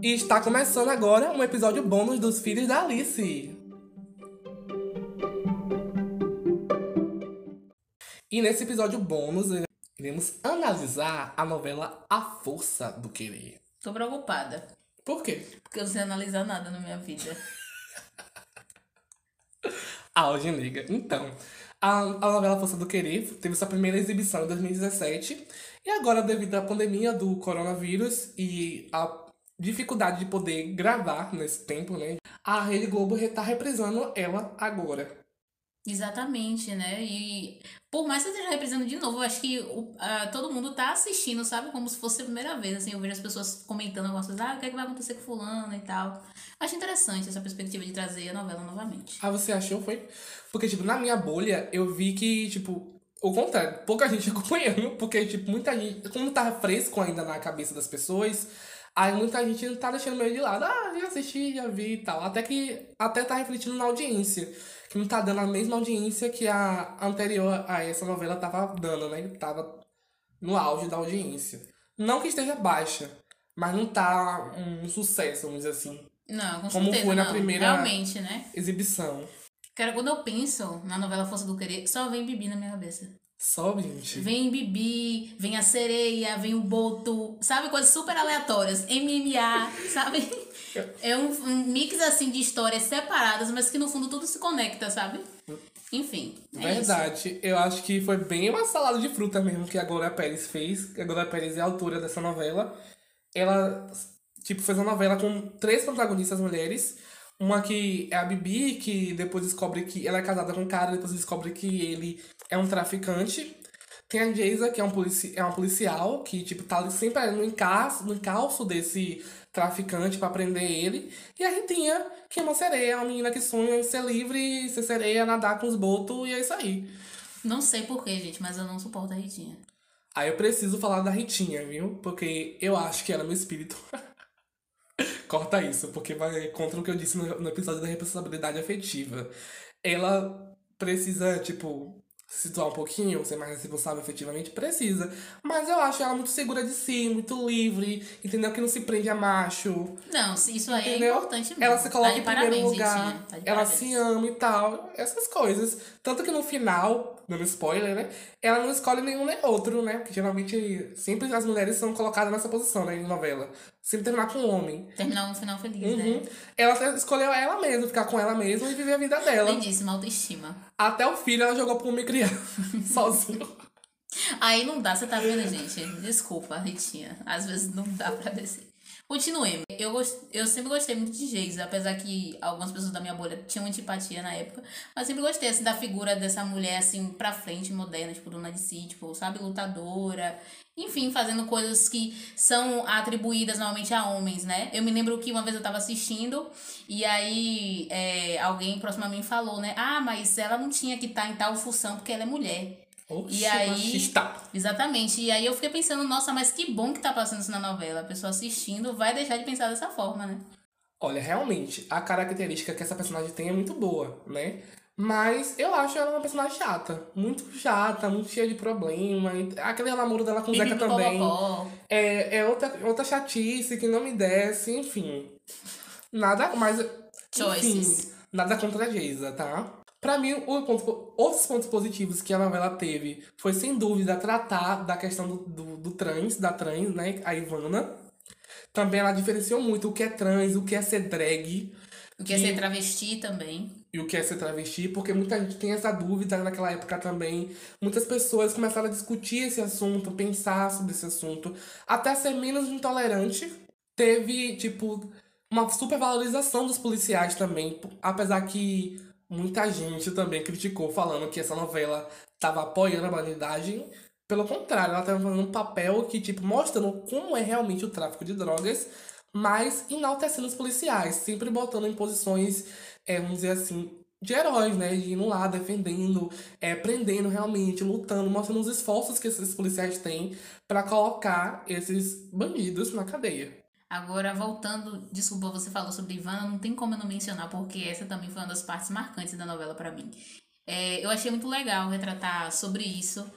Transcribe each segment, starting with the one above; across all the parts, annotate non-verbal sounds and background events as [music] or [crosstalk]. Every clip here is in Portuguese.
E está começando agora um episódio bônus dos Filhos da Alice. E nesse episódio bônus, iremos analisar a novela A Força do Querer. Tô preocupada. Por quê? Porque eu não sei analisar nada na minha vida. [laughs] Auge, nega. Então, a, a novela Força do Querer teve sua primeira exibição em 2017. E agora, devido à pandemia do coronavírus e a dificuldade de poder gravar nesse tempo, né? A Rede Globo está reprisando ela agora. Exatamente, né? E por mais que esteja reprisando de novo, eu acho que uh, todo mundo tá assistindo, sabe? Como se fosse a primeira vez, assim. Eu vejo as pessoas comentando algumas coisas, ah, o que, é que vai acontecer com fulano e tal. Acho interessante essa perspectiva de trazer a novela novamente. Ah, você achou, foi? Porque, tipo, na minha bolha, eu vi que, tipo, o contrário, pouca gente [laughs] acompanhando, porque, tipo, muita gente, como tá fresco ainda na cabeça das pessoas, aí muita gente não tá deixando meio de lado. Ah, já assisti, já vi e tal. Até que até tá refletindo na audiência. Que não tá dando a mesma audiência que a anterior a essa novela tava dando, né? Tava no auge da audiência. Não que esteja baixa, mas não tá um sucesso, vamos dizer assim. Não, com Como certeza foi na não. primeira- Realmente, né? Exibição. Cara, quando eu penso na novela Força do Querer, só vem Bibi na minha cabeça. Só, gente. Vem Bibi, vem a sereia, vem o Boto, sabe? Coisas super aleatórias. MMA, [laughs] sabe? É um, um mix assim de histórias separadas, mas que no fundo tudo se conecta, sabe? Enfim. É Verdade. Eu acho que foi bem uma salada de fruta mesmo que a Glória Pérez fez. A Glória Pérez é a autora dessa novela. Ela, tipo, fez uma novela com três protagonistas mulheres. Uma que é a Bibi, que depois descobre que ela é casada com um cara, depois descobre que ele é um traficante. Tem a Jaisa, que é, um polici é uma policial, que, tipo, tá ali sempre no encalço, no encalço desse traficante pra prender ele. E a Ritinha, que é uma sereia, uma menina que sonha em ser livre, ser sereia, nadar com os botos, e é isso aí. Não sei porquê, gente, mas eu não suporto a Ritinha. Aí eu preciso falar da Ritinha, viu? Porque eu acho que ela é meu espírito. [laughs] Corta isso, porque vai contra o que eu disse no, no episódio da responsabilidade afetiva. Ela precisa, tipo, situar um pouquinho, ser mais responsável efetivamente, precisa. Mas eu acho ela muito segura de si, muito livre, entendeu? Que não se prende a macho. Não, isso aí Entendeu? é importante mesmo. Ela se coloca tá em primeiro parabéns, lugar, Ritinha. Tá de ela parabéns. se ama e tal, essas coisas. Tanto que no final, dando spoiler, né? Ela não escolhe nenhum nem outro, né? Porque geralmente sempre as mulheres são colocadas nessa posição, né, em novela. Sempre terminar com um homem. Terminar um final feliz, Uhum. né? Ela escolheu ela mesma, ficar com ela mesma e viver a vida dela. Lindíssima autoestima. Até o filho ela jogou pro criar [laughs] sozinho. Aí não dá, você tá vendo, gente? Desculpa, Ritinha. Às vezes não dá pra descer. Continuemos. Eu, eu sempre gostei muito de Geisa, apesar que algumas pessoas da minha bolha tinham antipatia na época. Mas sempre gostei, assim, da figura dessa mulher, assim, pra frente, moderna, tipo, dona de si, tipo, sabe, lutadora. Enfim, fazendo coisas que são atribuídas normalmente a homens, né? Eu me lembro que uma vez eu tava assistindo e aí é, alguém próximo a mim falou, né? Ah, mas ela não tinha que estar em tal função porque ela é mulher. Oxi, E aí- machista. Exatamente. E aí eu fiquei pensando, nossa, mas que bom que tá passando isso na novela. A pessoa assistindo vai deixar de pensar dessa forma, né? Olha, realmente, a característica que essa personagem tem é muito boa, né? Mas eu acho ela uma personagem chata. Muito chata, muito cheia de problema. Aquele namoro dela com o Zeca também. É, é outra, outra chatice que não me desce, enfim. Nada mais. Choices. Enfim, nada contra a Geisa, tá? Pra mim, ponto, outros pontos positivos que a novela teve foi, sem dúvida, tratar da questão do, do, do trans, da trans, né? A Ivana. Também ela diferenciou muito o que é trans, o que é ser drag O que é ser travesti também. e o que é ser travesti, porque muita gente tem essa dúvida naquela época também. Muitas pessoas começaram a discutir esse assunto, pensar sobre esse assunto, até ser menos intolerante. Teve, tipo, uma supervalorização dos policiais também, apesar que muita gente também criticou, falando que essa novela tava apoiando a bandidagem. Pelo contrário, ela tava fazendo um papel que, tipo, mostrando como é realmente o tráfico de drogas, mas enaltecendo os policiais, sempre botando em posições, é, vamos dizer assim, de heróis, né? De indo lá, defendendo, é, prendendo realmente, lutando, mostrando os esforços que esses policiais têm pra colocar esses bandidos na cadeia. Agora, voltando, desculpa, você falou sobre Ivana, não tem como eu não mencionar, porque essa também foi uma das partes marcantes da novela pra mim. É, eu achei muito legal retratar sobre isso,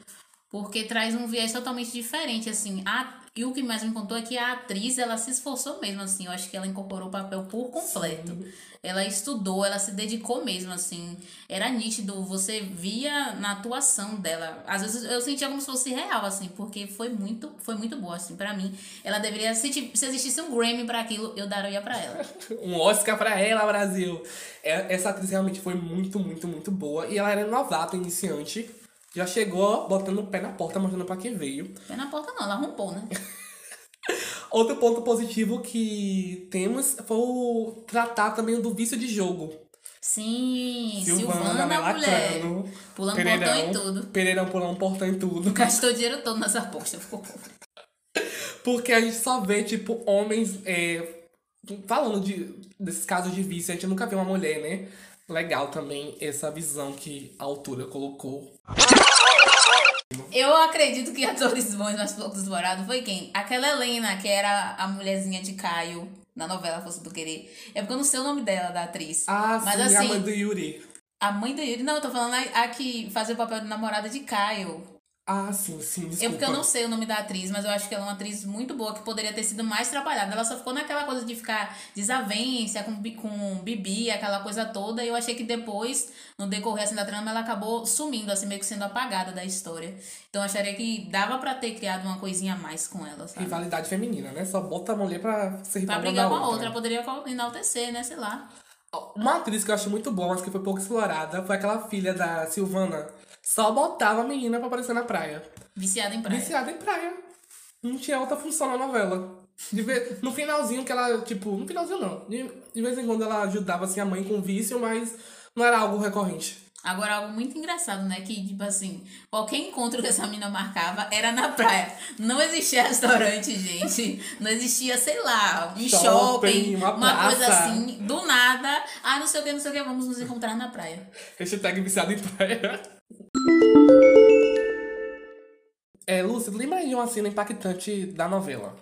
Porque traz um viés totalmente diferente, assim. A, e o que mais me contou é que a atriz, ela se esforçou mesmo, assim. Eu acho que ela incorporou o papel por completo. Sim. Ela estudou, ela se dedicou mesmo, assim. Era nítido, você via na atuação dela. Às vezes eu sentia como se fosse real, assim, porque foi muito, foi muito boa, assim, para mim. Ela deveria, se, se existisse um Grammy para aquilo, eu daria para ela. [laughs] um Oscar para ela, Brasil. É, essa atriz realmente foi muito, muito, muito boa. E ela era novata, iniciante. Já chegou botando o pé na porta, mostrando pra quem veio. Pé na porta não, ela rompou, né? [laughs] Outro ponto positivo que temos foi o tratar também do vício de jogo. Sim, Silvana, Silvana mulher. Pulando Pereirão, portão e tudo. Pereirão pulando portão e tudo. [laughs] Gastou dinheiro todo nessa aposta, ficou pobre. Porque a gente só vê, tipo, homens. É, falando de, desses casos de vício, a gente nunca vê uma mulher, né? legal também essa visão que a autora colocou. Eu acredito que atores bons mais pouco desmorados foi quem? Aquela Helena, que era a mulherzinha de Caio na novela Força do Querer. É porque eu não sei o nome dela, da atriz. Ah, Mas, sim, assim, a mãe do Yuri. A mãe do Yuri? Não, eu tô falando a, a que fazia o papel de namorada de Caio. Ah, sim, sim, desculpa. É porque eu não sei o nome da atriz, mas eu acho que ela é uma atriz muito boa, que poderia ter sido mais trabalhada. Ela só ficou naquela coisa de ficar desavença com, com Bibi, aquela coisa toda, e eu achei que depois, no decorrer assim, da trama, ela acabou sumindo, assim, meio que sendo apagada da história. Então eu acharia que dava para ter criado uma coisinha a mais com ela, sabe? Rivalidade feminina, né? Só bota a mulher pra ser Pra brigar com a outra. outra, poderia enaltecer, né? Sei lá. Uma atriz que eu acho muito boa, mas que foi pouco explorada, foi aquela filha da Silvana só botava a menina pra aparecer na praia. Viciada em praia. Viciada em praia. Não tinha outra função na novela. De vez, no finalzinho que ela, tipo, no finalzinho não. De, de vez em quando ela ajudava assim, a mãe com vício, mas não era algo recorrente. Agora, algo muito engraçado, né? Que, tipo assim, qualquer encontro que essa menina marcava era na praia. Não existia restaurante, gente. Não existia, sei lá, um shopping, shopping uma, uma coisa assim. Do nada. Ah, não sei o que, não sei o que, vamos nos encontrar na praia. Hashtag viciado em praia. É, Lúcia, lembra aí de uma cena impactante da novela?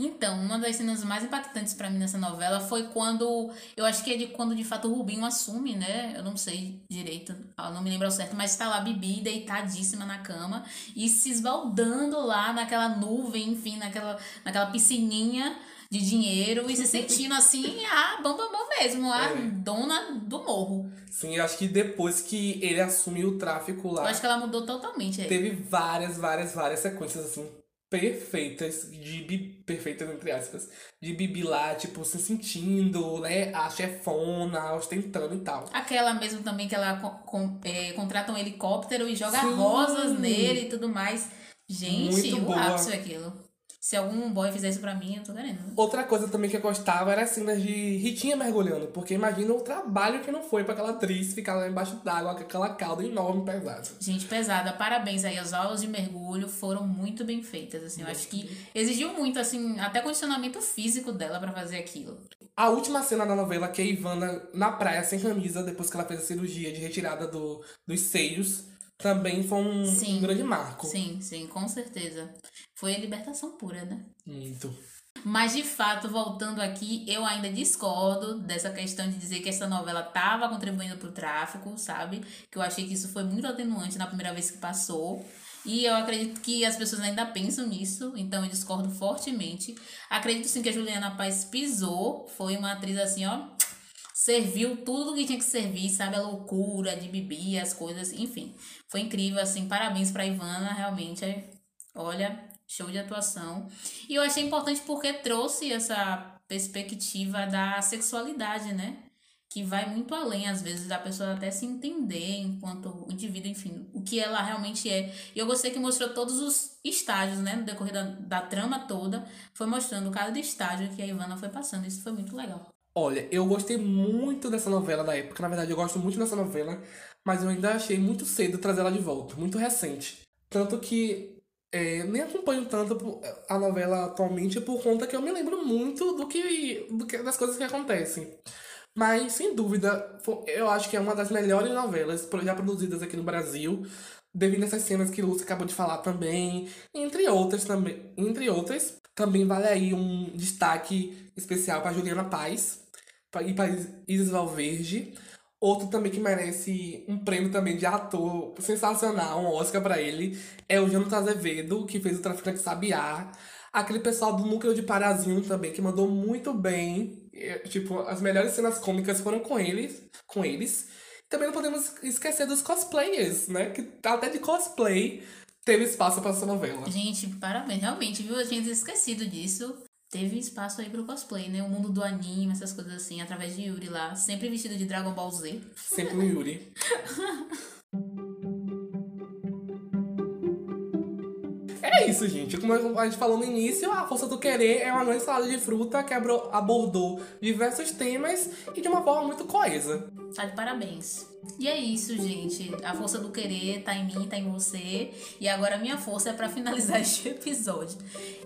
Então, uma das cenas mais impactantes para mim nessa novela foi quando. Eu acho que é de quando de fato o Rubinho assume, né? Eu não sei direito, não me lembro ao certo, mas tá lá Bibi deitadíssima na cama e se esbaldando lá naquela nuvem, enfim, naquela, naquela piscininha de dinheiro e se sentindo assim a bambambam mesmo, a é. dona do morro. Sim, eu acho que depois que ele assumiu o tráfico lá. Eu acho que ela mudou totalmente. Teve várias, várias, várias sequências assim perfeitas de Bibi, perfeitas entre aspas, de Bibi lá, tipo, se sentindo, né, a chefona, ostentando e tal. Aquela mesmo também que ela com, é, contrata um helicóptero e joga Sim. rosas nele e tudo mais. Gente, Muito o ápice aquilo. Se algum boy fizer isso pra mim, eu tô querendo. Outra coisa também que eu gostava era as cenas de Ritinha mergulhando. Porque imagina o trabalho que não foi pra aquela atriz ficar lá embaixo d'água com aquela cauda enorme pesada. Gente, pesada. Parabéns aí. As aulas de mergulho foram muito bem feitas, assim. Eu acho que exigiu muito, assim, até condicionamento físico dela para fazer aquilo. A última cena da novela, que é a Ivana na praia sem camisa, depois que ela fez a cirurgia de retirada do, dos seios também foi um, sim, um grande marco. Sim, sim, com certeza. Foi a libertação pura, né? Muito. Mas de fato, voltando aqui, eu ainda discordo dessa questão de dizer que essa novela estava contribuindo para o tráfico, sabe? Que eu achei que isso foi muito atenuante na primeira vez que passou. E eu acredito que as pessoas ainda pensam nisso, então eu discordo fortemente. Acredito sim que a Juliana Paz pisou, foi uma atriz assim, ó, serviu tudo que tinha que servir, sabe? A loucura de Bibi, as coisas, enfim. Foi incrível, assim, parabéns pra Ivana, realmente. Olha, show de atuação. E eu achei importante porque trouxe essa perspectiva da sexualidade, né? Que vai muito além, às vezes, da pessoa até se entender enquanto indivíduo, enfim, o que ela realmente é. E eu gostei que mostrou todos os estágios, né? No decorrer da, da trama toda, foi mostrando cada estágio que a Ivana foi passando. Isso foi muito legal. Olha, eu gostei muito dessa novela da época. Na verdade, eu gosto muito dessa novela, mas eu ainda achei muito cedo trazer ela de volta, muito recente. Tanto que é, nem acompanho tanto a novela atualmente por conta que eu me lembro muito do que, do que das coisas que acontecem. Mas, sem dúvida, eu acho que é uma das melhores novelas já produzidas aqui no Brasil, devido a essas cenas que Lúcia acabou de falar também, entre outras também. Entre outras, também vale aí um destaque especial para Juliana Paz, e para Isis Valverde. Outro também que merece um prêmio também de ator sensacional, um Oscar pra ele, é o Jonathan Azevedo, que fez o Traficante Sabiá. Aquele pessoal do Núcleo de Parazinho também, que mandou muito bem. É, Tipo, as melhores cenas cômicas foram com eles. Com eles. Também não podemos esquecer dos cosplayers, né? Que até de cosplay teve espaço pra essa novela. Gente, parabéns, realmente, viu? Eu tinha esquecido disso. Teve espaço aí pro cosplay, né? O mundo do anime, essas coisas assim, através de Yuri lá, sempre vestido de Dragon Ball Z. Sempre o Yuri. [laughs] É isso, gente. Como a gente falou no início, a Força do Querer é uma grande salada de fruta que abordou diversos temas e de uma forma muito coesa. Tá de parabéns. E é isso, gente. A força do querer tá em mim, tá em você. E agora a minha força é pra [laughs] finalizar este episódio.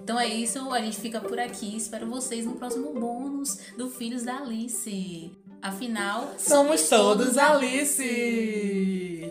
Então é isso, a gente fica por aqui. Espero vocês no próximo bônus do Filhos da Alice. Afinal, Somos todos Alice!